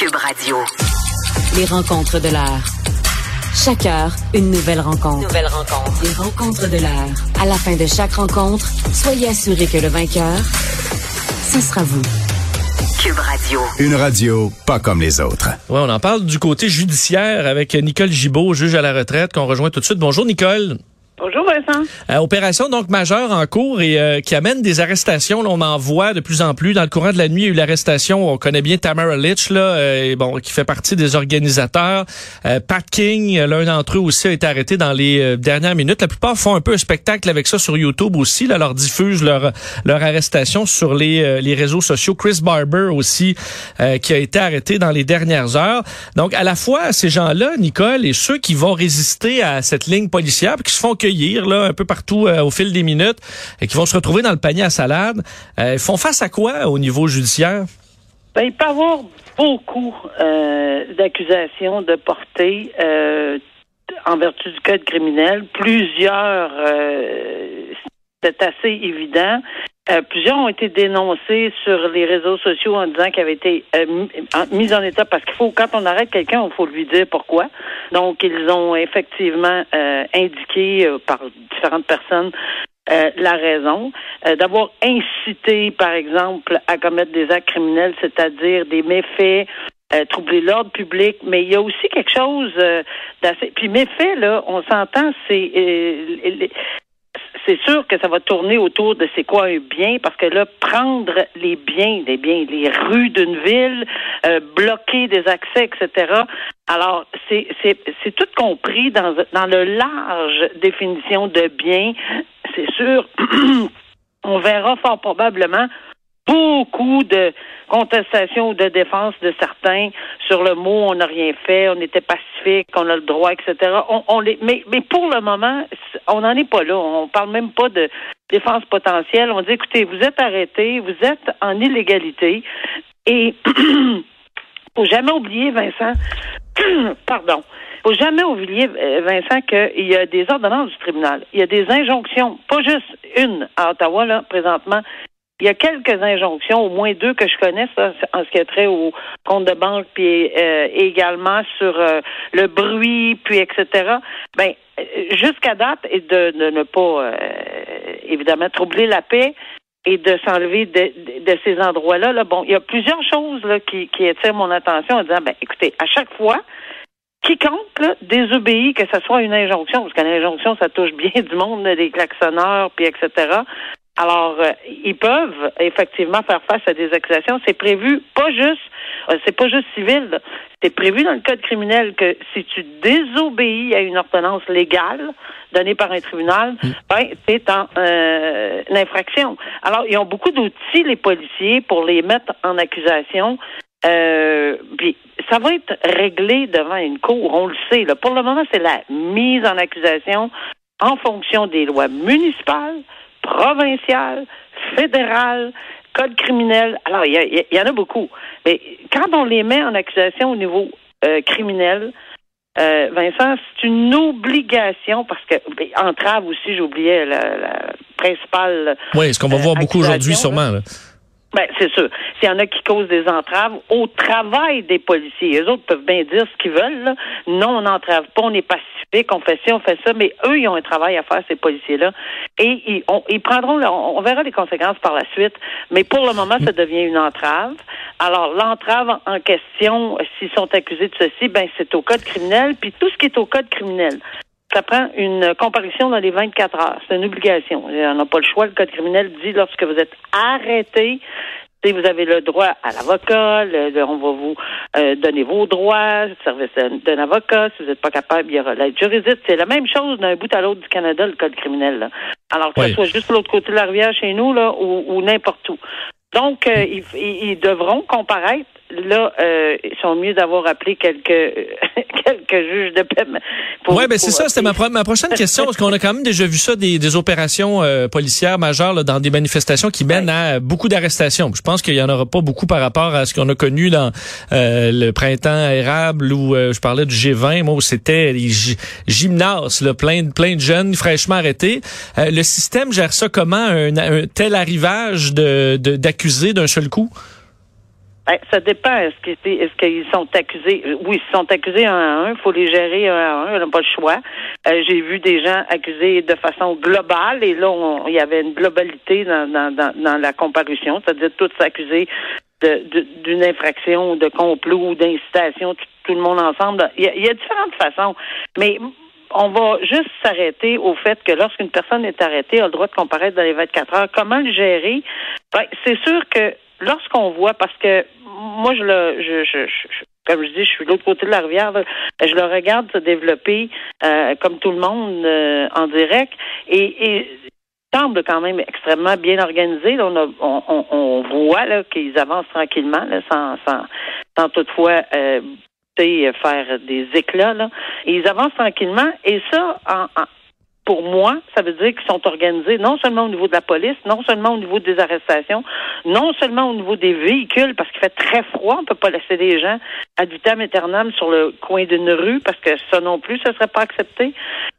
Cube Radio. Les rencontres de l'heure. Chaque heure, une nouvelle rencontre. Nouvelle rencontre. Les rencontres de l'heure. À la fin de chaque rencontre, soyez assurés que le vainqueur, ce sera vous. Cube Radio. Une radio pas comme les autres. Ouais, on en parle du côté judiciaire avec Nicole Gibault, juge à la retraite, qu'on rejoint tout de suite. Bonjour Nicole. Bonjour Vincent. Euh, opération donc majeure en cours et euh, qui amène des arrestations. Là, on en voit de plus en plus. Dans le courant de la nuit, il y a eu l'arrestation. On connaît bien Tamara Litch, là, euh, et bon, qui fait partie des organisateurs. Pat King, l'un d'entre eux aussi, a été arrêté dans les dernières minutes. La plupart font un peu un spectacle avec ça sur YouTube aussi. Là, leur diffusent leur leur arrestation sur les les réseaux sociaux. Chris Barber aussi, qui a été arrêté dans les dernières heures. Donc, à la fois ces gens-là, Nicole, et ceux qui vont résister à cette ligne policière, qui se font que là, un peu partout euh, au fil des minutes et qui vont se retrouver dans le panier à salade. Euh, ils font face à quoi au niveau judiciaire? Ben, il peut y avoir beaucoup euh, d'accusations de portée en vertu du code criminel. Plusieurs, c'est assez évident. Euh, plusieurs ont été dénoncés sur les réseaux sociaux en disant qu'ils avaient été euh, mis en état parce qu'il faut, quand on arrête quelqu'un, il faut lui dire pourquoi. Donc, ils ont effectivement euh, indiqué par différentes personnes la raison d'avoir incité, par exemple, à commettre des actes criminels, c'est-à-dire des méfaits, troubler l'ordre public, mais il y a aussi quelque chose d'assez. Puis méfaits, là, on s'entend, c'est c'est sûr que ça va tourner autour de c'est quoi un bien, parce que là, prendre les biens, les biens, les rues d'une ville, euh, bloquer des accès, etc. Alors, c'est, tout compris dans, dans le large définition de bien. C'est sûr, on verra fort probablement beaucoup de contestations ou de défense de certains sur le mot on n'a rien fait, on était pacifique, on a le droit, etc. On, les, mais, mais pour le moment, on n'en est pas là. On parle même pas de défense potentielle. On dit écoutez, vous êtes arrêté, vous êtes en illégalité et faut jamais oublier, Vincent, pardon, faut jamais oublier, euh, Vincent, qu'il y a des ordonnances du tribunal. Il y a des injonctions, pas juste une à Ottawa, là, présentement, il y a quelques injonctions, au moins deux que je connais, ça, en ce qui a trait au compte de banque, puis euh, également sur euh, le bruit, puis etc. Ben, euh, jusqu'à date, et de, ne pas évidemment troubler la paix et de s'enlever de, ces endroits-là. Là, bon, il y a plusieurs choses là, qui, qui attirent mon attention en disant, ben, écoutez, à chaque fois, quiconque là, désobéit, que ce soit une injonction, parce qu'une injonction, ça touche bien du monde, des klaxonneurs, puis etc. Alors, euh, ils peuvent effectivement faire face à des accusations. C'est prévu pas juste, euh, c'est pas juste civil. C'est prévu dans le code criminel que si tu désobéis à une ordonnance légale donnée par un tribunal, mm. ben c'est en euh, une infraction. Alors, ils ont beaucoup d'outils les policiers pour les mettre en accusation. puis ça va être réglé devant une cour, on le sait. Là. Pour le moment, c'est la mise en accusation en fonction des lois municipales, provincial, fédéral, code criminel. Alors, il y, en a beaucoup. Mais quand on les met en accusation au niveau euh, criminel, euh, Vincent, c'est une obligation parce que ben, entrave aussi, j'oubliais la, la, principale. Oui, ce qu'on va voir beaucoup aujourd'hui, sûrement. Ben, c'est sûr. S'il y en a qui causent des entraves au travail des policiers, les autres peuvent bien dire ce qu'ils veulent. Non, on n'entrave pas, on est pacifique, on fait ci, on fait ça, mais eux, ils ont un travail à faire, ces policiers-là. Et ils, ils prendront, on, verra les conséquences par la suite, mais pour le moment, ça devient une entrave. Alors, l'entrave en question, s'ils sont accusés de ceci, ben, c'est au code criminel, puis tout ce qui est au code criminel ça prend une comparution dans les 24 heures. C'est une obligation. On n'a pas le choix. Le code criminel dit lorsque vous êtes arrêté, vous avez le droit à l'avocat, on va vous euh, donner vos droits, le service d'un avocat. Si vous n'êtes pas capable, il y aura l'aide juridique. C'est la même chose d'un bout à l'autre du Canada, le code criminel. Alors que ce soit juste de l'autre côté de la rivière chez nous là, ou, n'importe où. Donc, euh, ils, ils, devront comparaître là, euh, ils sont mieux d'avoir appelé quelques quelques juges de paix. Oui, ben c'est ça, c'était ma, ma, prochaine question, parce qu'on a quand même déjà vu ça, des, des opérations euh, policières majeures là, dans des manifestations qui mènent à beaucoup d'arrestations. Je pense qu'il y en aura pas beaucoup par rapport à ce qu'on a connu dans euh, le printemps érable où je parlais du G20, moi où c'était les gymnases, là, plein, plein de jeunes fraîchement arrêtés. le système gère ça comment, un, un tel arrivage de d'accusés d'un seul coup? Ben, ça dépend. Est-ce qu'ils est sont accusés? Euh, oui, ils sont accusés un à un. Il faut les gérer un à un. On n'a pas le choix. Euh, j'ai vu des gens accusés de façon globale et là, il y avait une globalité dans, la comparution, c'est-à-dire tous accusés d'une infraction, de complot, d'incitation, tout, le monde ensemble. Il y, a, y a différentes façons. Mais on va juste s'arrêter au fait que lorsqu'une personne est arrêtée, a le droit de comparaître dans les 24 heures. Comment le gérer? Ben, c'est sûr que lorsqu'on voit, parce que moi, je le, je, je, comme je dis, je suis de l'autre côté de la rivière. je le regarde se développer euh, comme tout le monde euh, en direct et, et semble quand même extrêmement bien organisé. on, on, on, voit là, qu'ils avancent tranquillement, là, sans, sans, sans toutefois euh, faire des éclats. Là. Ils avancent tranquillement. Et ça, en, pour moi, ça veut dire qu'ils sont organisés non seulement au niveau de la police, non seulement au niveau des arrestations, non seulement au niveau des véhicules, parce qu'il fait très froid, on peut pas laisser des gens ad vitam aeternam sur le coin d'une rue, parce que ça non plus, ça serait pas accepté.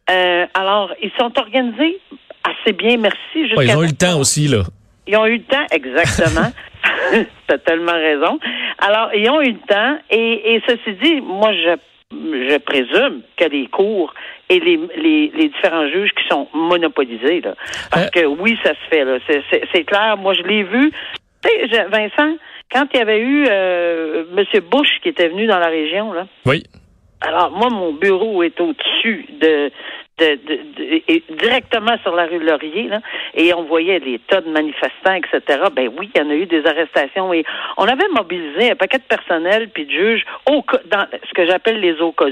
Euh, alors, ils sont organisés assez bien, merci. ils ont eu le temps aussi, là. Ils ont eu le temps, exactement. tu as tellement raison. Alors, ils ont eu le temps, et, et ceci dit, moi, je je présume que les cours et les, les, les, différents juges qui sont monopolisés. Là. Parce euh. que oui, ça se fait. Là. C'est, clair. Moi, je l'ai vu. Tu sais, Vincent, quand il y avait eu euh, M. Bush qui était venu dans la région, là. Oui. Alors, moi, mon bureau est au-dessus de, de, de, directement sur la rue Laurier, là, et on voyait des tas de manifestants, etc. Ben oui, il y en a eu des arrestations et on avait mobilisé un paquet de personnel puis de juges au, dans ce que j'appelle les au cas.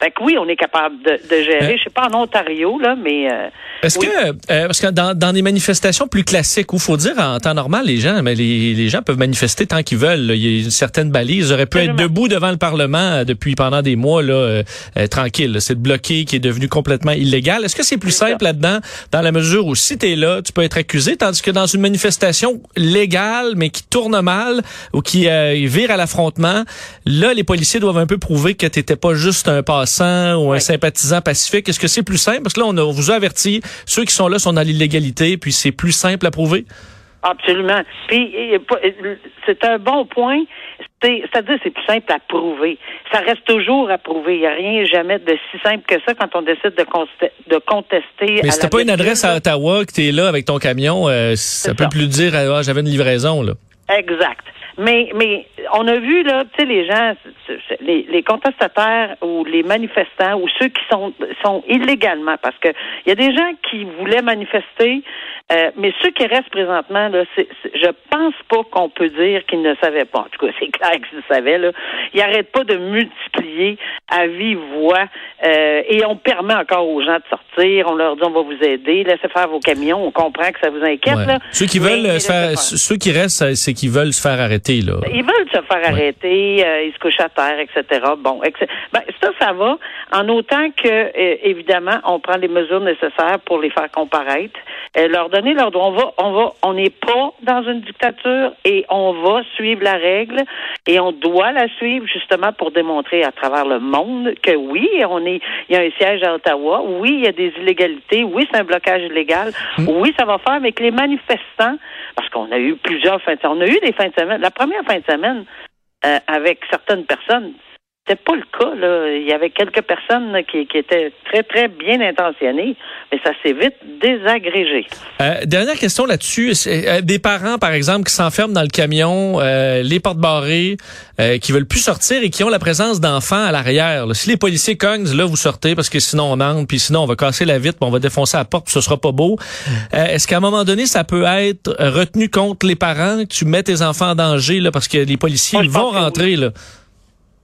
Fait que oui, on est capable de, de gérer. Euh, je sais pas en Ontario, là, mais. Euh, est-ce que, euh, parce que dans, dans des manifestations plus classiques, où faut dire en temps normal, les gens, mais les, les gens peuvent manifester tant qu'ils veulent. Il y a une certaine balise. Ils auraient pu être debout devant le Parlement depuis pendant des mois, là, tranquille. C'est le bloqué qui est devenu complètement illégal. Est-ce que c'est plus simple là-dedans, dans la mesure où si t'es là, tu peux être accusé, tandis que dans une manifestation légale, mais qui tourne mal ou qui vire à l'affrontement, là, les policiers doivent un peu prouver que t'étais pas juste un passé ou un sympathisant pacifique? Est-ce que c'est plus simple? Parce que là, on, vous a averti, ceux qui sont là sont dans l'illégalité, puis c'est plus simple à prouver? Absolument. Puis c'est un bon point. C'est-à-dire c'est plus simple à prouver. Ça reste toujours à prouver. Il n'y a rien jamais de si simple que ça quand on décide de, de contester. Mais c'était pas une adresse à Ottawa que tu es là avec ton camion, euh, ça peut plus dire ah, j'avais une livraison là. Exact. Mais, mais on a vu, là, tu sais, les gens, les, les contestataires ou les manifestants ou ceux qui sont, sont illégalement, parce que il y a des gens qui voulaient manifester, euh, mais ceux qui restent présentement, là, c'est, je pense pas qu'on peut dire qu'ils ne savaient pas. En tout cas, c'est clair qu'ils savaient, là. Ils n'arrêtent pas de multiplier à vive voix, euh, et on permet encore aux gens de sortir, on leur dit on va vous aider, laissez faire vos camions, on comprend que ça vous inquiète, là. Ceux qui veulent faire, ceux qui restent, c'est qu'ils veulent se faire arrêter ils veulent se faire arrêter, euh, ils se couchent à terre, etc. Bon, ben, ça, ça va, en autant que, euh, évidemment, on prend les mesures nécessaires pour les faire comparaître, euh, leur donner leur droit. On va, on va, on n'est pas dans une dictature et on va suivre la règle et on doit la suivre justement pour démontrer à travers le monde que oui, on est, il y a un siège à Ottawa, oui, il y a des illégalités, oui, c'est un blocage illégal, mm. oui, ça va faire, mais que les manifestants, parce qu'on a eu plusieurs fins de semaine, on a eu des fins de semaine, première fin de semaine euh, avec certaines personnes, c'était pas le cas. Là. Il y avait quelques personnes qui, étaient très, très bien intentionnées, mais ça s'est vite désagrégé. Euh, dernière question là-dessus. Euh, des parents, par exemple, qui s'enferment dans le camion, euh, les portes barrées, qui veulent plus sortir et qui ont la présence d'enfants à l'arrière. Si les policiers cognent, là, vous sortez parce que sinon on entre, puis sinon on va casser la vitre, on va défoncer la porte, puis ce sera pas beau. Est-ce qu'à un moment donné, ça peut être retenu contre les parents, que tu mets tes enfants en danger là, parce que les policiers vont rentrer? Là?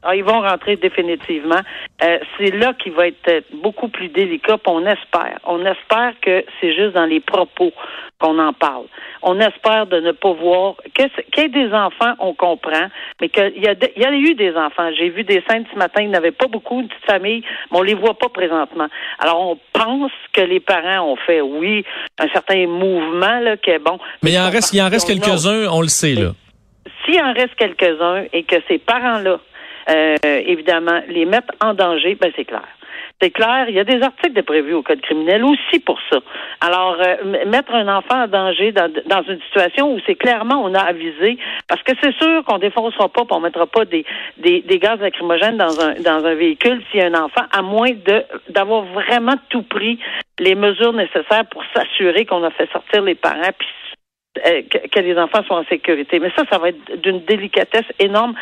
Ah, ils vont rentrer définitivement. Euh, c'est là qu'il va être beaucoup plus délicat. On espère. On espère que c'est juste dans les propos qu'on en parle. On espère de ne pas voir qu'il y ait des enfants, on comprend, mais qu'il y, a il y a eu des enfants. J'ai vu des scènes ce matin, il n'y avait pas beaucoup, de petites familles, mais on les voit pas présentement. Alors on pense que les parents ont fait, oui, un certain mouvement là, qui est bon. Mais, il en reste, il en reste quelques-uns, on le sait là. S'il en reste quelques-uns et que ces parents-là euh, évidemment, les mettre en danger, ben c'est clair. C'est clair, il y a des articles de prévus au code criminel aussi pour ça. Alors, euh, mettre un enfant en danger dans, dans une situation où c'est clairement on a avisé, parce que c'est sûr qu'on défoncera pas, on mettra pas des, des, des, gaz lacrymogènes dans un dans un véhicule s'il y a un enfant, à moins de d'avoir vraiment tout pris les mesures nécessaires pour s'assurer qu'on a fait sortir les parents puis euh, que, les enfants soient en sécurité. Mais ça, ça va être d'une délicatesse énorme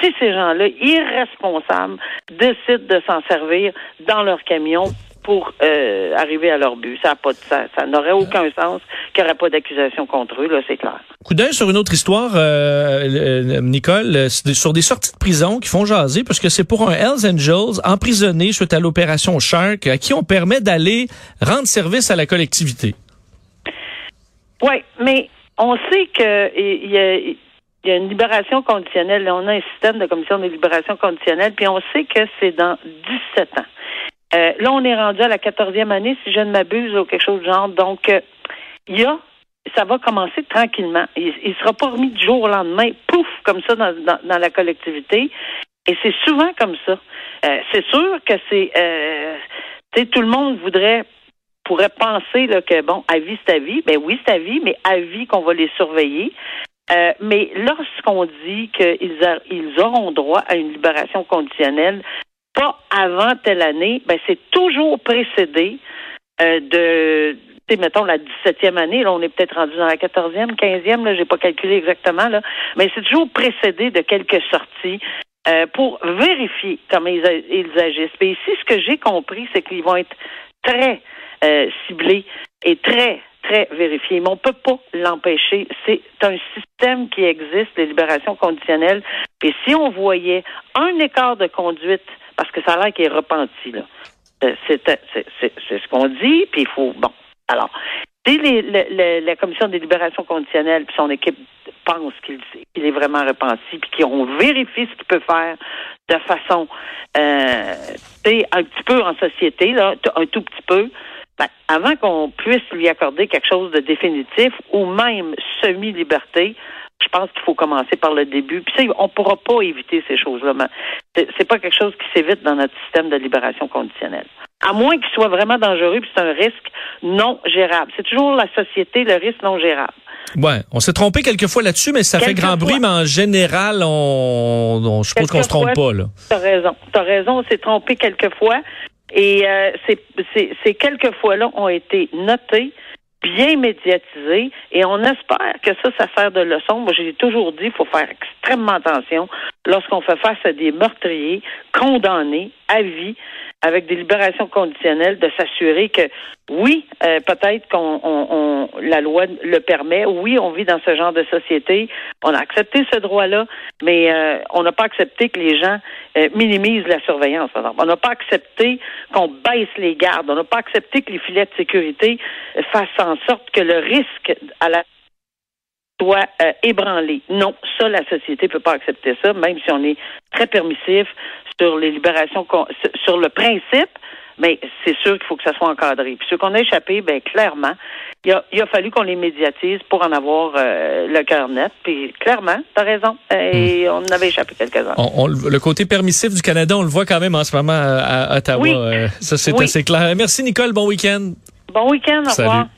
si ces gens-là, irresponsables, décident de s'en servir dans leur camion pour euh, arriver à leur but. Ça pas de, ça, ça n'aurait aucun sens qu'il n'y aurait pas d'accusation contre eux, là, c'est clair. Coup d'œil sur une autre histoire, euh, Nicole, sur des sorties de prison qui font jaser, parce que c'est pour un Hells Angels emprisonné suite à l'opération Shark, à qui on permet d'aller rendre service à la collectivité. Oui, mais on sait qu'il y a, y a une libération conditionnelle. On a un système de commission de libération conditionnelle, puis on sait que c'est dans 17 ans. Euh, là, on est rendu à la 14e année, si je ne m'abuse, ou quelque chose du genre. Donc, euh, il y a, ça va commencer tranquillement. Il ne sera pas remis du jour au lendemain, pouf, comme ça dans, la collectivité. Et c'est souvent comme ça. Euh, c'est sûr que c'est, tout le monde voudrait pourrait penser que, bon, à vie, c'est à vie. Ben oui, c'est à vie, mais à vie qu'on va les surveiller. Euh, mais lorsqu'on dit qu'ils ils auront droit à une libération conditionnelle, pas avant telle année, ben c'est toujours précédé euh, de, mettons, la 17e année. Là, on est peut-être rendu dans la 14e, 15e, là, j'ai pas calculé exactement, là, mais c'est toujours précédé de quelques sorties. Euh, pour vérifier comment ils, ils agissent. Mais ici, ce que j'ai compris, c'est qu'ils vont être très euh, ciblé et très, très vérifié. Mais on ne peut pas l'empêcher. C'est un système qui existe, les libérations conditionnelles. Et si on voyait un écart de conduite, parce que ça a l'air qu'il est repenti, là. Euh, c'est ce qu'on dit, puis il faut... Bon, alors, si les, la commission des libérations conditionnelles puis son équipe pense qu'il est vraiment repenti puis qu'ils ont vérifié ce qu'il peut faire de façon euh, un petit peu en société, là, un tout petit peu, ben, avant qu'on puisse lui accorder quelque chose de définitif ou même semi-liberté, je pense qu'il faut commencer par le début. Puis ça, on ne pourra pas éviter ces choses-là. C'est pas quelque chose qui s'évite dans notre système de libération conditionnelle. À moins qu'il soit vraiment dangereux, puis c'est un risque non gérable. C'est toujours la société, le risque non gérable. Ouais, on s'est trompé quelques fois là-dessus, mais ça fait grand bruit, mais en général, on, je suppose qu'on se trompe pas, là. T'as raison. T'as raison, on s'est trompé quelques fois. Et euh, ces, quelques fois-là ont été notés, bien médiatisés, et on espère que ça, ça sert de leçon. Moi, j'ai toujours dit, qu'il faut faire extrêmement attention lorsqu'on fait face à des meurtriers condamnés à vie avec des libérations conditionnelles, de s'assurer que oui, euh, peut-être qu'on on, la loi le permet, oui, on vit dans ce genre de société, on a accepté ce droit-là, mais euh, on n'a pas accepté que les gens euh, minimisent la surveillance. On n'a pas accepté qu'on baisse les gardes, on n'a pas accepté que les filets de sécurité fassent en sorte que le risque à la soit ébranlé. Non, ça, la société ne peut pas accepter ça, même si on est très permissif sur les libérations, sur le principe, mais c'est sûr qu'il faut que ça soit encadré. Puis ceux qu'on a échappé, ben clairement, il a, il a fallu qu'on les médiatise pour en avoir euh, le cœur net. Puis clairement, t'as raison. Et hmm. on en avait échappé quelques-uns. le côté permissif du Canada, on le voit quand même en ce moment à, Ottawa. Euh, ça, c'est assez clair. Merci Nicole. Bon week-end. Bon week-end. Au revoir.